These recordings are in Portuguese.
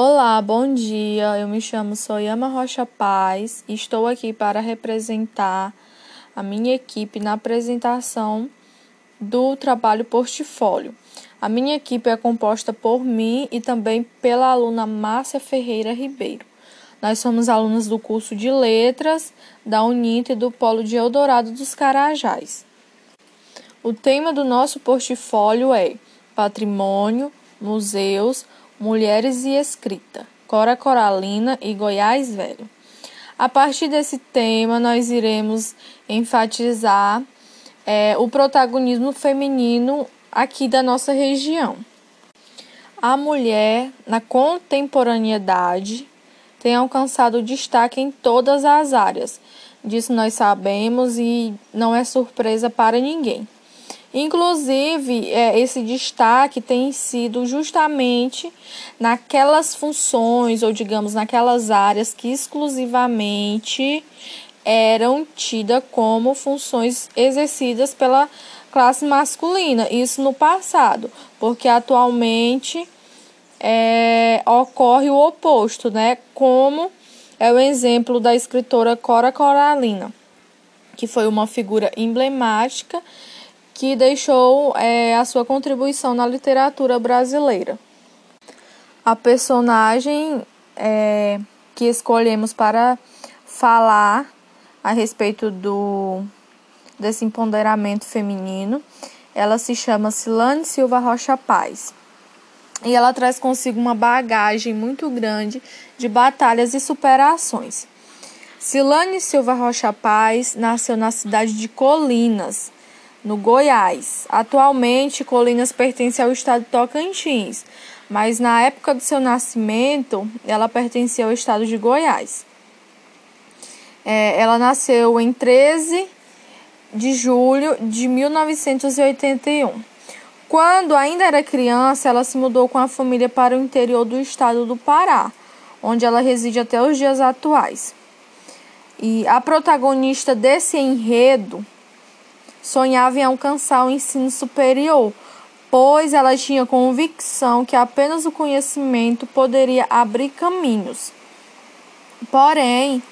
Olá, bom dia. Eu me chamo Soyama Rocha Paz e estou aqui para representar a minha equipe na apresentação do trabalho portfólio. A minha equipe é composta por mim e também pela aluna Márcia Ferreira Ribeiro. Nós somos alunos do curso de Letras da Unite e do Polo de Eldorado dos Carajás. O tema do nosso portfólio é Patrimônio, Museus, Mulheres e Escrita, Cora Coralina e Goiás Velho. A partir desse tema, nós iremos enfatizar é, o protagonismo feminino aqui da nossa região. A mulher, na contemporaneidade, tem alcançado destaque em todas as áreas. Disso nós sabemos e não é surpresa para ninguém. Inclusive, é, esse destaque tem sido justamente naquelas funções, ou digamos, naquelas áreas que exclusivamente eram tidas como funções exercidas pela classe masculina. Isso no passado, porque atualmente é, ocorre o oposto, né? Como é o exemplo da escritora Cora Coralina, que foi uma figura emblemática que deixou é, a sua contribuição na literatura brasileira. A personagem é, que escolhemos para falar a respeito do desse empoderamento feminino, ela se chama Silane Silva Rocha Paz. E ela traz consigo uma bagagem muito grande de batalhas e superações. Silane Silva Rocha Paz nasceu na cidade de Colinas, no Goiás. Atualmente, Colinas pertence ao estado de Tocantins, mas na época do seu nascimento, ela pertencia ao estado de Goiás. É, ela nasceu em 13 de julho de 1981. Quando ainda era criança, ela se mudou com a família para o interior do estado do Pará, onde ela reside até os dias atuais. E a protagonista desse enredo sonhava em alcançar o ensino superior, pois ela tinha convicção que apenas o conhecimento poderia abrir caminhos. Porém,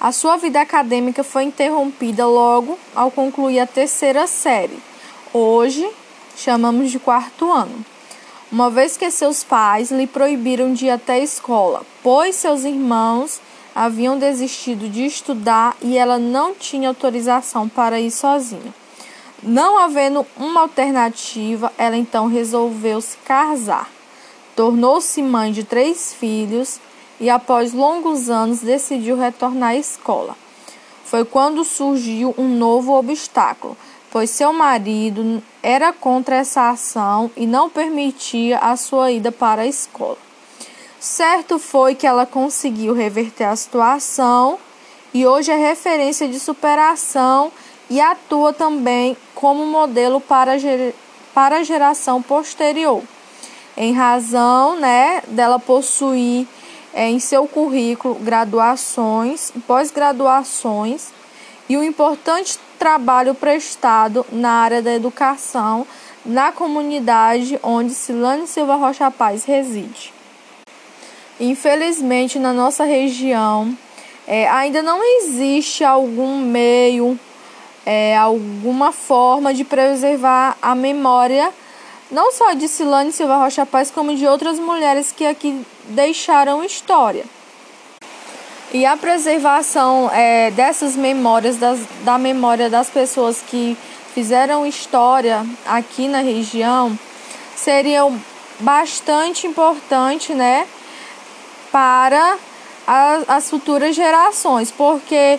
a sua vida acadêmica foi interrompida logo ao concluir a terceira série. Hoje, chamamos de quarto ano. Uma vez que seus pais lhe proibiram de ir até a escola, pois seus irmãos haviam desistido de estudar e ela não tinha autorização para ir sozinha. Não havendo uma alternativa, ela então resolveu se casar. Tornou-se mãe de três filhos e, após longos anos, decidiu retornar à escola. Foi quando surgiu um novo obstáculo, pois seu marido era contra essa ação e não permitia a sua ida para a escola. Certo foi que ela conseguiu reverter a situação e hoje é referência de superação e atua também como modelo para, para a geração posterior, em razão né, dela possuir é, em seu currículo graduações, pós-graduações e um importante trabalho prestado na área da educação na comunidade onde Silane Silva Rocha Paz reside. Infelizmente, na nossa região, é, ainda não existe algum meio é, alguma forma de preservar a memória não só de Silane Silva Rocha Paz, como de outras mulheres que aqui deixaram história. E a preservação é, dessas memórias, das, da memória das pessoas que fizeram história aqui na região, seria bastante importante, né, para a, as futuras gerações, porque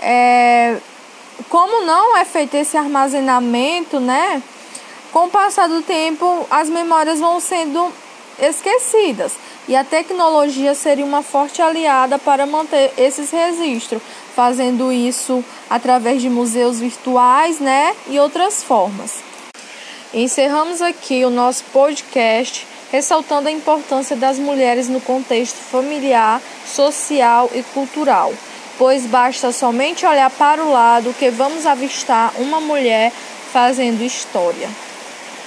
é, como não é feito esse armazenamento, né? Com o passar do tempo, as memórias vão sendo esquecidas e a tecnologia seria uma forte aliada para manter esses registros, fazendo isso através de museus virtuais, né, e outras formas. Encerramos aqui o nosso podcast ressaltando a importância das mulheres no contexto familiar, social e cultural pois basta somente olhar para o lado que vamos avistar uma mulher fazendo história.